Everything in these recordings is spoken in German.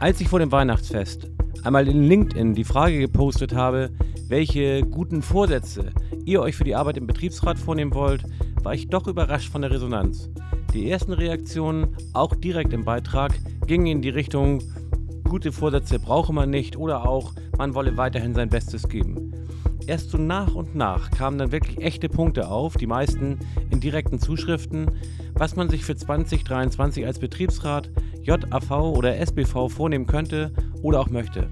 Als ich vor dem Weihnachtsfest einmal in LinkedIn die Frage gepostet habe, welche guten Vorsätze ihr euch für die Arbeit im Betriebsrat vornehmen wollt, war ich doch überrascht von der Resonanz. Die ersten Reaktionen, auch direkt im Beitrag, gingen in die Richtung, gute Vorsätze brauche man nicht oder auch, man wolle weiterhin sein Bestes geben. Erst so nach und nach kamen dann wirklich echte Punkte auf, die meisten in direkten Zuschriften, was man sich für 2023 als Betriebsrat, JAV oder SBV vornehmen könnte oder auch möchte.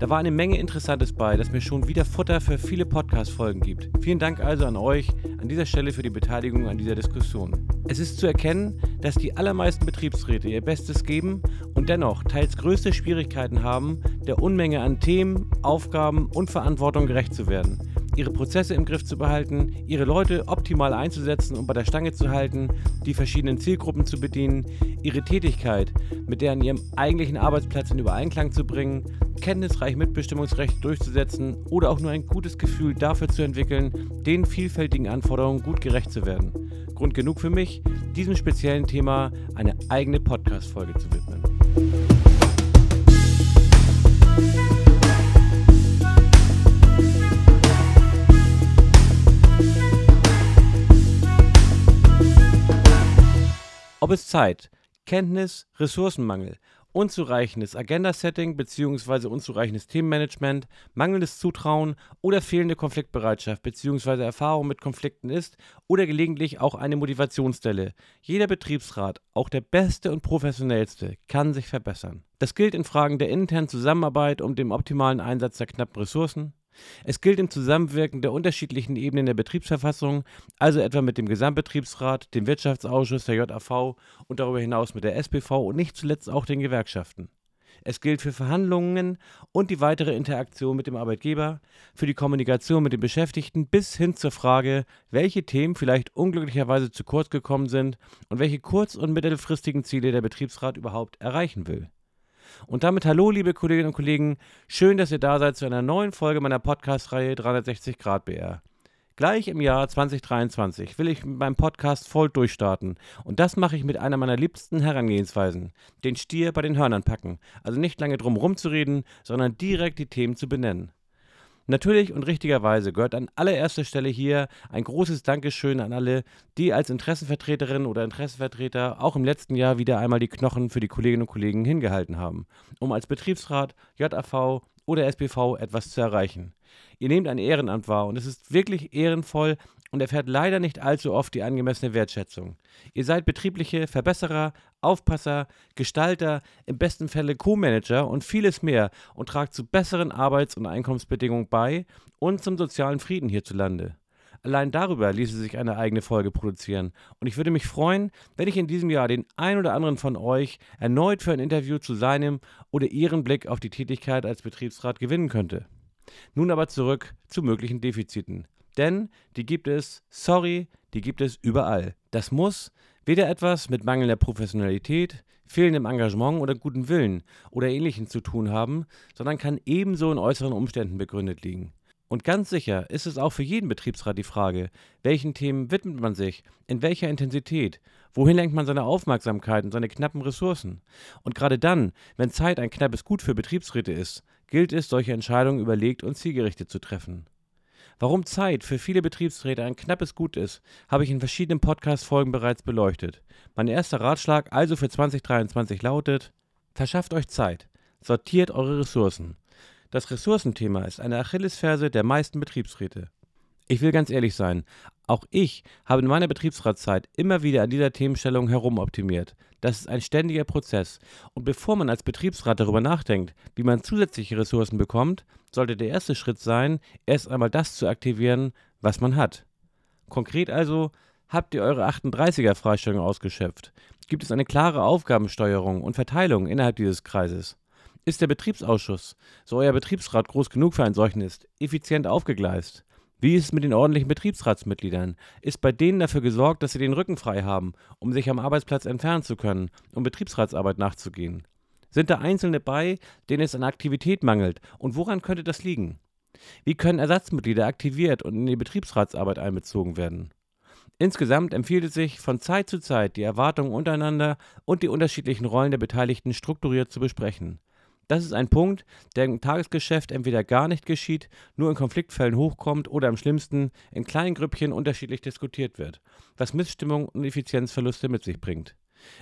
Da war eine Menge Interessantes bei, das mir schon wieder Futter für viele Podcast-Folgen gibt. Vielen Dank also an euch an dieser Stelle für die Beteiligung an dieser Diskussion. Es ist zu erkennen, dass die allermeisten Betriebsräte ihr Bestes geben und dennoch teils größte Schwierigkeiten haben, der Unmenge an Themen, Aufgaben und Verantwortung gerecht zu werden ihre Prozesse im Griff zu behalten, ihre Leute optimal einzusetzen und bei der Stange zu halten, die verschiedenen Zielgruppen zu bedienen, ihre Tätigkeit mit der an ihrem eigentlichen Arbeitsplatz in Übereinklang zu bringen, kenntnisreich Mitbestimmungsrecht durchzusetzen oder auch nur ein gutes Gefühl dafür zu entwickeln, den vielfältigen Anforderungen gut gerecht zu werden. Grund genug für mich, diesem speziellen Thema eine eigene Podcast-Folge zu widmen. Ob es Zeit, Kenntnis, Ressourcenmangel, unzureichendes Agenda-Setting bzw. unzureichendes Themenmanagement, mangelndes Zutrauen oder fehlende Konfliktbereitschaft bzw. Erfahrung mit Konflikten ist oder gelegentlich auch eine Motivationsstelle. Jeder Betriebsrat, auch der beste und professionellste, kann sich verbessern. Das gilt in Fragen der internen Zusammenarbeit und dem optimalen Einsatz der knappen Ressourcen, es gilt im Zusammenwirken der unterschiedlichen Ebenen der Betriebsverfassung, also etwa mit dem Gesamtbetriebsrat, dem Wirtschaftsausschuss der JAV und darüber hinaus mit der SPV und nicht zuletzt auch den Gewerkschaften. Es gilt für Verhandlungen und die weitere Interaktion mit dem Arbeitgeber, für die Kommunikation mit den Beschäftigten bis hin zur Frage, welche Themen vielleicht unglücklicherweise zu kurz gekommen sind und welche kurz- und mittelfristigen Ziele der Betriebsrat überhaupt erreichen will. Und damit hallo, liebe Kolleginnen und Kollegen. Schön, dass ihr da seid zu einer neuen Folge meiner Podcast-Reihe 360 Grad BR. Gleich im Jahr 2023 will ich mit meinem Podcast voll durchstarten. Und das mache ich mit einer meiner liebsten Herangehensweisen. Den Stier bei den Hörnern packen. Also nicht lange drum rumzureden, sondern direkt die Themen zu benennen. Natürlich und richtigerweise gehört an allererster Stelle hier ein großes Dankeschön an alle, die als Interessenvertreterinnen oder Interessenvertreter auch im letzten Jahr wieder einmal die Knochen für die Kolleginnen und Kollegen hingehalten haben, um als Betriebsrat, JAV oder SBV etwas zu erreichen. Ihr nehmt ein Ehrenamt wahr und es ist wirklich ehrenvoll und erfährt leider nicht allzu oft die angemessene Wertschätzung. Ihr seid betriebliche Verbesserer, Aufpasser, Gestalter, im besten Falle Co-Manager und vieles mehr und tragt zu besseren Arbeits- und Einkommensbedingungen bei und zum sozialen Frieden hierzulande. Allein darüber ließe sich eine eigene Folge produzieren. Und ich würde mich freuen, wenn ich in diesem Jahr den ein oder anderen von euch erneut für ein Interview zu seinem oder ihren Blick auf die Tätigkeit als Betriebsrat gewinnen könnte. Nun aber zurück zu möglichen Defiziten. Denn die gibt es, sorry, die gibt es überall. Das muss weder etwas mit mangelnder Professionalität, fehlendem Engagement oder gutem Willen oder ähnlichem zu tun haben, sondern kann ebenso in äußeren Umständen begründet liegen. Und ganz sicher ist es auch für jeden Betriebsrat die Frage, welchen Themen widmet man sich, in welcher Intensität, wohin lenkt man seine Aufmerksamkeit und seine knappen Ressourcen. Und gerade dann, wenn Zeit ein knappes Gut für Betriebsräte ist, gilt es, solche Entscheidungen überlegt und zielgerichtet zu treffen. Warum Zeit für viele Betriebsräte ein knappes Gut ist, habe ich in verschiedenen Podcast-Folgen bereits beleuchtet. Mein erster Ratschlag also für 2023 lautet: Verschafft euch Zeit, sortiert eure Ressourcen. Das Ressourcenthema ist eine Achillesferse der meisten Betriebsräte. Ich will ganz ehrlich sein, auch ich habe in meiner Betriebsratszeit immer wieder an dieser Themenstellung herumoptimiert. Das ist ein ständiger Prozess. Und bevor man als Betriebsrat darüber nachdenkt, wie man zusätzliche Ressourcen bekommt, sollte der erste Schritt sein, erst einmal das zu aktivieren, was man hat. Konkret also, habt ihr eure 38er Freistellung ausgeschöpft? Gibt es eine klare Aufgabensteuerung und Verteilung innerhalb dieses Kreises? Ist der Betriebsausschuss, so euer Betriebsrat groß genug für einen solchen ist, effizient aufgegleist? Wie ist es mit den ordentlichen Betriebsratsmitgliedern? Ist bei denen dafür gesorgt, dass sie den Rücken frei haben, um sich am Arbeitsplatz entfernen zu können, um Betriebsratsarbeit nachzugehen? Sind da Einzelne bei, denen es an Aktivität mangelt? Und woran könnte das liegen? Wie können Ersatzmitglieder aktiviert und in die Betriebsratsarbeit einbezogen werden? Insgesamt empfiehlt es sich, von Zeit zu Zeit die Erwartungen untereinander und die unterschiedlichen Rollen der Beteiligten strukturiert zu besprechen. Das ist ein Punkt, der im Tagesgeschäft entweder gar nicht geschieht, nur in Konfliktfällen hochkommt oder am schlimmsten in kleinen Grüppchen unterschiedlich diskutiert wird, was Missstimmung und Effizienzverluste mit sich bringt.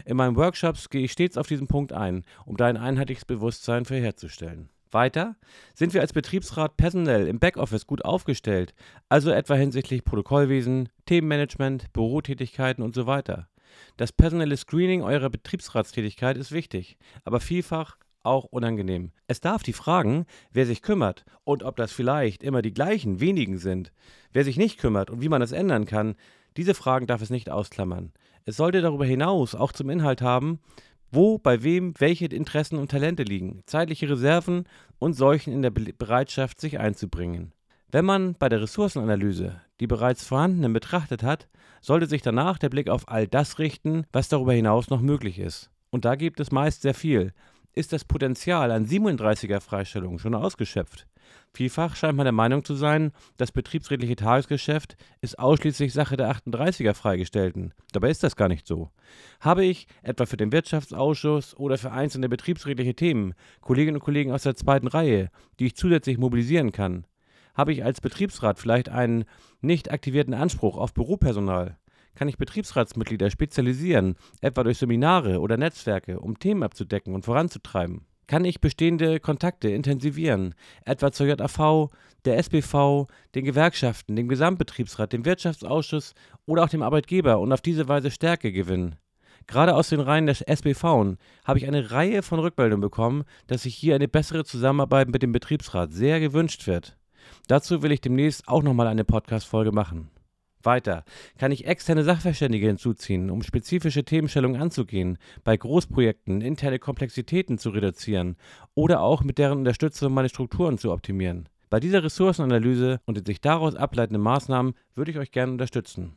In meinen Workshops gehe ich stets auf diesen Punkt ein, um da ein einheitliches Bewusstsein für herzustellen. Weiter sind wir als Betriebsrat personell im Backoffice gut aufgestellt, also etwa hinsichtlich Protokollwesen, Themenmanagement, Bürotätigkeiten und so weiter. Das personelle Screening eurer Betriebsratstätigkeit ist wichtig, aber vielfach auch unangenehm. Es darf die Fragen, wer sich kümmert und ob das vielleicht immer die gleichen wenigen sind, wer sich nicht kümmert und wie man es ändern kann, diese Fragen darf es nicht ausklammern. Es sollte darüber hinaus auch zum Inhalt haben, wo, bei wem, welche Interessen und Talente liegen, zeitliche Reserven und solchen in der Bereitschaft, sich einzubringen. Wenn man bei der Ressourcenanalyse die bereits vorhandenen betrachtet hat, sollte sich danach der Blick auf all das richten, was darüber hinaus noch möglich ist. Und da gibt es meist sehr viel, ist das Potenzial an 37er Freistellungen schon ausgeschöpft. Vielfach scheint man der Meinung zu sein, das betriebsredliche Tagesgeschäft ist ausschließlich Sache der 38er Freigestellten. Dabei ist das gar nicht so. Habe ich, etwa für den Wirtschaftsausschuss oder für einzelne betriebsredliche Themen, Kolleginnen und Kollegen aus der zweiten Reihe, die ich zusätzlich mobilisieren kann? Habe ich als Betriebsrat vielleicht einen nicht aktivierten Anspruch auf Büropersonal? Kann ich Betriebsratsmitglieder spezialisieren, etwa durch Seminare oder Netzwerke, um Themen abzudecken und voranzutreiben. Kann ich bestehende Kontakte intensivieren, etwa zur JAV, der SBV, den Gewerkschaften, dem Gesamtbetriebsrat, dem Wirtschaftsausschuss oder auch dem Arbeitgeber und auf diese Weise Stärke gewinnen? Gerade aus den Reihen der SBV habe ich eine Reihe von Rückmeldungen bekommen, dass sich hier eine bessere Zusammenarbeit mit dem Betriebsrat sehr gewünscht wird. Dazu will ich demnächst auch nochmal eine Podcast-Folge machen. Weiter kann ich externe Sachverständige hinzuziehen, um spezifische Themenstellungen anzugehen, bei Großprojekten interne Komplexitäten zu reduzieren oder auch mit deren Unterstützung meine Strukturen zu optimieren. Bei dieser Ressourcenanalyse und den sich daraus ableitenden Maßnahmen würde ich euch gerne unterstützen.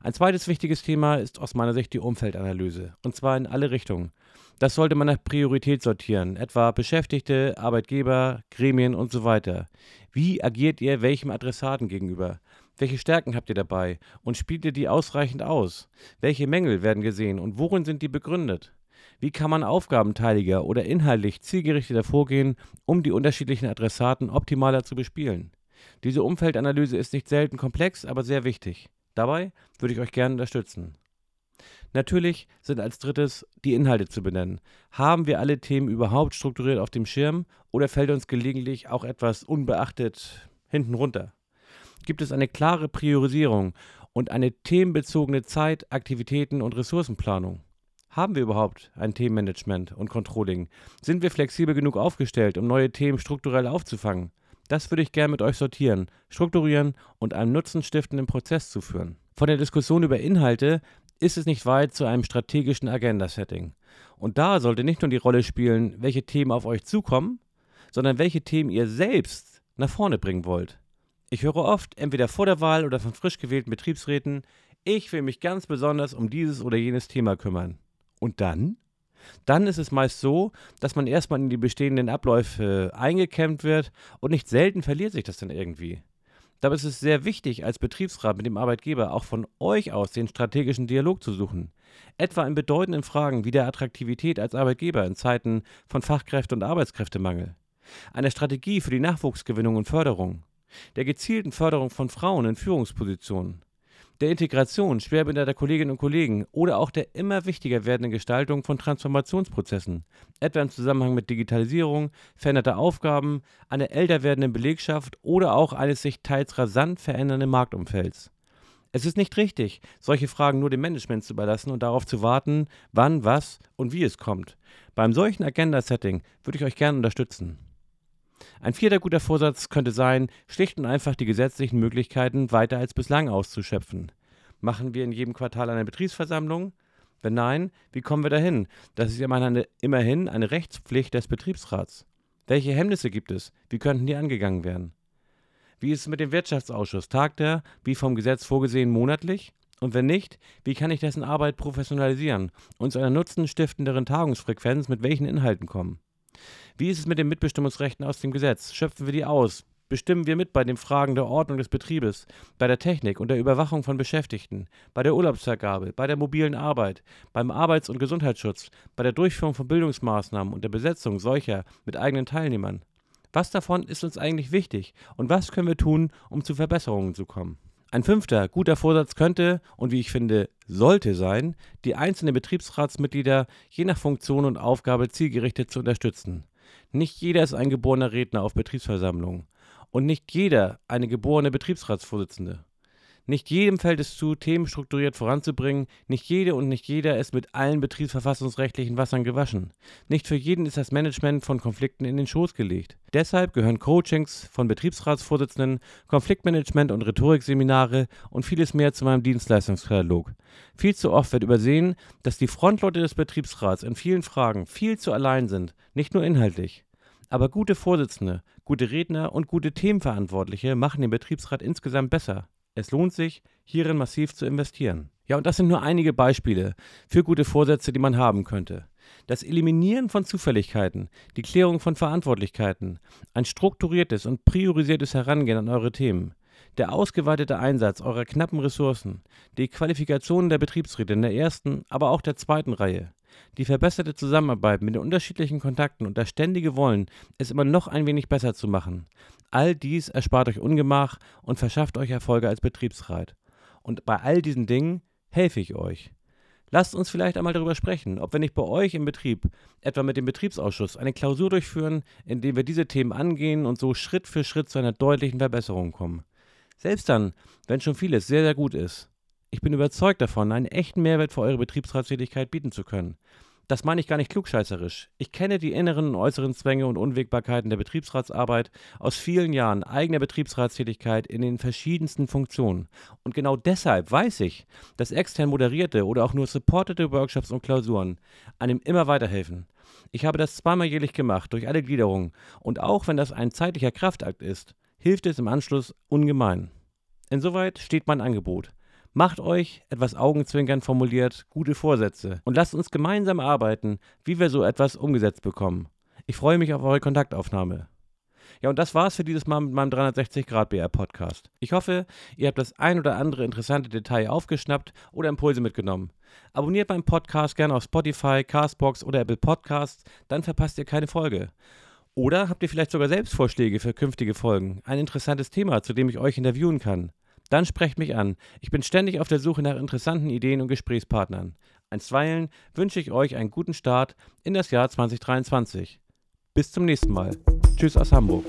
Ein zweites wichtiges Thema ist aus meiner Sicht die Umfeldanalyse, und zwar in alle Richtungen. Das sollte man nach Priorität sortieren, etwa Beschäftigte, Arbeitgeber, Gremien und so weiter. Wie agiert ihr welchem Adressaten gegenüber? Welche Stärken habt ihr dabei und spielt ihr die ausreichend aus? Welche Mängel werden gesehen und worin sind die begründet? Wie kann man aufgabenteiliger oder inhaltlich zielgerichteter vorgehen, um die unterschiedlichen Adressaten optimaler zu bespielen? Diese Umfeldanalyse ist nicht selten komplex, aber sehr wichtig. Dabei würde ich euch gerne unterstützen. Natürlich sind als drittes die Inhalte zu benennen. Haben wir alle Themen überhaupt strukturiert auf dem Schirm oder fällt uns gelegentlich auch etwas unbeachtet hinten runter? Gibt es eine klare Priorisierung und eine themenbezogene Zeit-, Aktivitäten- und Ressourcenplanung. Haben wir überhaupt ein Themenmanagement und Controlling? Sind wir flexibel genug aufgestellt, um neue Themen strukturell aufzufangen? Das würde ich gerne mit euch sortieren, strukturieren und einen nutzenstiftenden Prozess zu führen. Von der Diskussion über Inhalte ist es nicht weit zu einem strategischen Agenda-Setting. Und da sollte nicht nur die Rolle spielen, welche Themen auf euch zukommen, sondern welche Themen ihr selbst nach vorne bringen wollt. Ich höre oft, entweder vor der Wahl oder von frisch gewählten Betriebsräten, ich will mich ganz besonders um dieses oder jenes Thema kümmern. Und dann? Dann ist es meist so, dass man erstmal in die bestehenden Abläufe eingekämmt wird und nicht selten verliert sich das dann irgendwie. Dabei ist es sehr wichtig, als Betriebsrat mit dem Arbeitgeber auch von euch aus den strategischen Dialog zu suchen. Etwa in bedeutenden Fragen wie der Attraktivität als Arbeitgeber in Zeiten von Fachkräfte- und Arbeitskräftemangel. Eine Strategie für die Nachwuchsgewinnung und Förderung der gezielten Förderung von Frauen in Führungspositionen, der Integration schwerbehinderter Kolleginnen und Kollegen oder auch der immer wichtiger werdenden Gestaltung von Transformationsprozessen, etwa im Zusammenhang mit Digitalisierung, veränderter Aufgaben, einer älter werdenden Belegschaft oder auch eines sich teils rasant verändernden Marktumfelds. Es ist nicht richtig, solche Fragen nur dem Management zu überlassen und darauf zu warten, wann, was und wie es kommt. Beim solchen Agenda-Setting würde ich euch gerne unterstützen. Ein vierter guter Vorsatz könnte sein, schlicht und einfach die gesetzlichen Möglichkeiten weiter als bislang auszuschöpfen. Machen wir in jedem Quartal eine Betriebsversammlung? Wenn nein, wie kommen wir dahin? Das ist immerhin eine Rechtspflicht des Betriebsrats. Welche Hemmnisse gibt es? Wie könnten die angegangen werden? Wie ist es mit dem Wirtschaftsausschuss? Tagt er, wie vom Gesetz vorgesehen, monatlich? Und wenn nicht, wie kann ich dessen Arbeit professionalisieren und zu einer nutzenstiftenderen Tagungsfrequenz mit welchen Inhalten kommen? Wie ist es mit den Mitbestimmungsrechten aus dem Gesetz? Schöpfen wir die aus? bestimmen wir mit bei den Fragen der Ordnung des Betriebes, bei der Technik und der Überwachung von Beschäftigten, bei der Urlaubsvergabe, bei der mobilen Arbeit, beim Arbeits- und Gesundheitsschutz, bei der Durchführung von Bildungsmaßnahmen und der Besetzung solcher mit eigenen Teilnehmern. Was davon ist uns eigentlich wichtig und was können wir tun, um zu Verbesserungen zu kommen? Ein fünfter guter Vorsatz könnte und wie ich finde sollte sein, die einzelnen Betriebsratsmitglieder je nach Funktion und Aufgabe zielgerichtet zu unterstützen. Nicht jeder ist ein geborener Redner auf Betriebsversammlungen und nicht jeder eine geborene Betriebsratsvorsitzende. Nicht jedem fällt es zu, Themen strukturiert voranzubringen, nicht jede und nicht jeder ist mit allen betriebsverfassungsrechtlichen Wassern gewaschen. Nicht für jeden ist das Management von Konflikten in den Schoß gelegt. Deshalb gehören Coachings von Betriebsratsvorsitzenden, Konfliktmanagement- und Rhetorikseminare und vieles mehr zu meinem Dienstleistungskatalog. Viel zu oft wird übersehen, dass die Frontleute des Betriebsrats in vielen Fragen viel zu allein sind, nicht nur inhaltlich. Aber gute Vorsitzende, gute Redner und gute Themenverantwortliche machen den Betriebsrat insgesamt besser. Es lohnt sich, hierin massiv zu investieren. Ja, und das sind nur einige Beispiele für gute Vorsätze, die man haben könnte. Das Eliminieren von Zufälligkeiten, die Klärung von Verantwortlichkeiten, ein strukturiertes und priorisiertes Herangehen an eure Themen, der ausgeweitete Einsatz eurer knappen Ressourcen, die Qualifikation der Betriebsräte in der ersten, aber auch der zweiten Reihe, die verbesserte Zusammenarbeit mit den unterschiedlichen Kontakten und das ständige Wollen, es immer noch ein wenig besser zu machen, All dies erspart euch Ungemach und verschafft euch Erfolge als Betriebsrat. Und bei all diesen Dingen helfe ich euch. Lasst uns vielleicht einmal darüber sprechen, ob wir nicht bei euch im Betrieb, etwa mit dem Betriebsausschuss, eine Klausur durchführen, in dem wir diese Themen angehen und so Schritt für Schritt zu einer deutlichen Verbesserung kommen. Selbst dann, wenn schon vieles sehr, sehr gut ist. Ich bin überzeugt davon, einen echten Mehrwert für eure Betriebsratstätigkeit bieten zu können. Das meine ich gar nicht klugscheißerisch. Ich kenne die inneren und äußeren Zwänge und Unwägbarkeiten der Betriebsratsarbeit aus vielen Jahren eigener Betriebsratstätigkeit in den verschiedensten Funktionen. Und genau deshalb weiß ich, dass extern moderierte oder auch nur supportete Workshops und Klausuren einem immer weiterhelfen. Ich habe das zweimal jährlich gemacht, durch alle Gliederungen. Und auch wenn das ein zeitlicher Kraftakt ist, hilft es im Anschluss ungemein. Insoweit steht mein Angebot. Macht euch, etwas augenzwinkern formuliert, gute Vorsätze und lasst uns gemeinsam arbeiten, wie wir so etwas umgesetzt bekommen. Ich freue mich auf eure Kontaktaufnahme. Ja, und das war's für dieses Mal mit meinem 360-Grad-BR-Podcast. Ich hoffe, ihr habt das ein oder andere interessante Detail aufgeschnappt oder Impulse mitgenommen. Abonniert meinen Podcast gerne auf Spotify, Castbox oder Apple Podcasts, dann verpasst ihr keine Folge. Oder habt ihr vielleicht sogar selbst Vorschläge für künftige Folgen? Ein interessantes Thema, zu dem ich euch interviewen kann? Dann sprecht mich an. Ich bin ständig auf der Suche nach interessanten Ideen und Gesprächspartnern. Einstweilen wünsche ich euch einen guten Start in das Jahr 2023. Bis zum nächsten Mal. Tschüss aus Hamburg.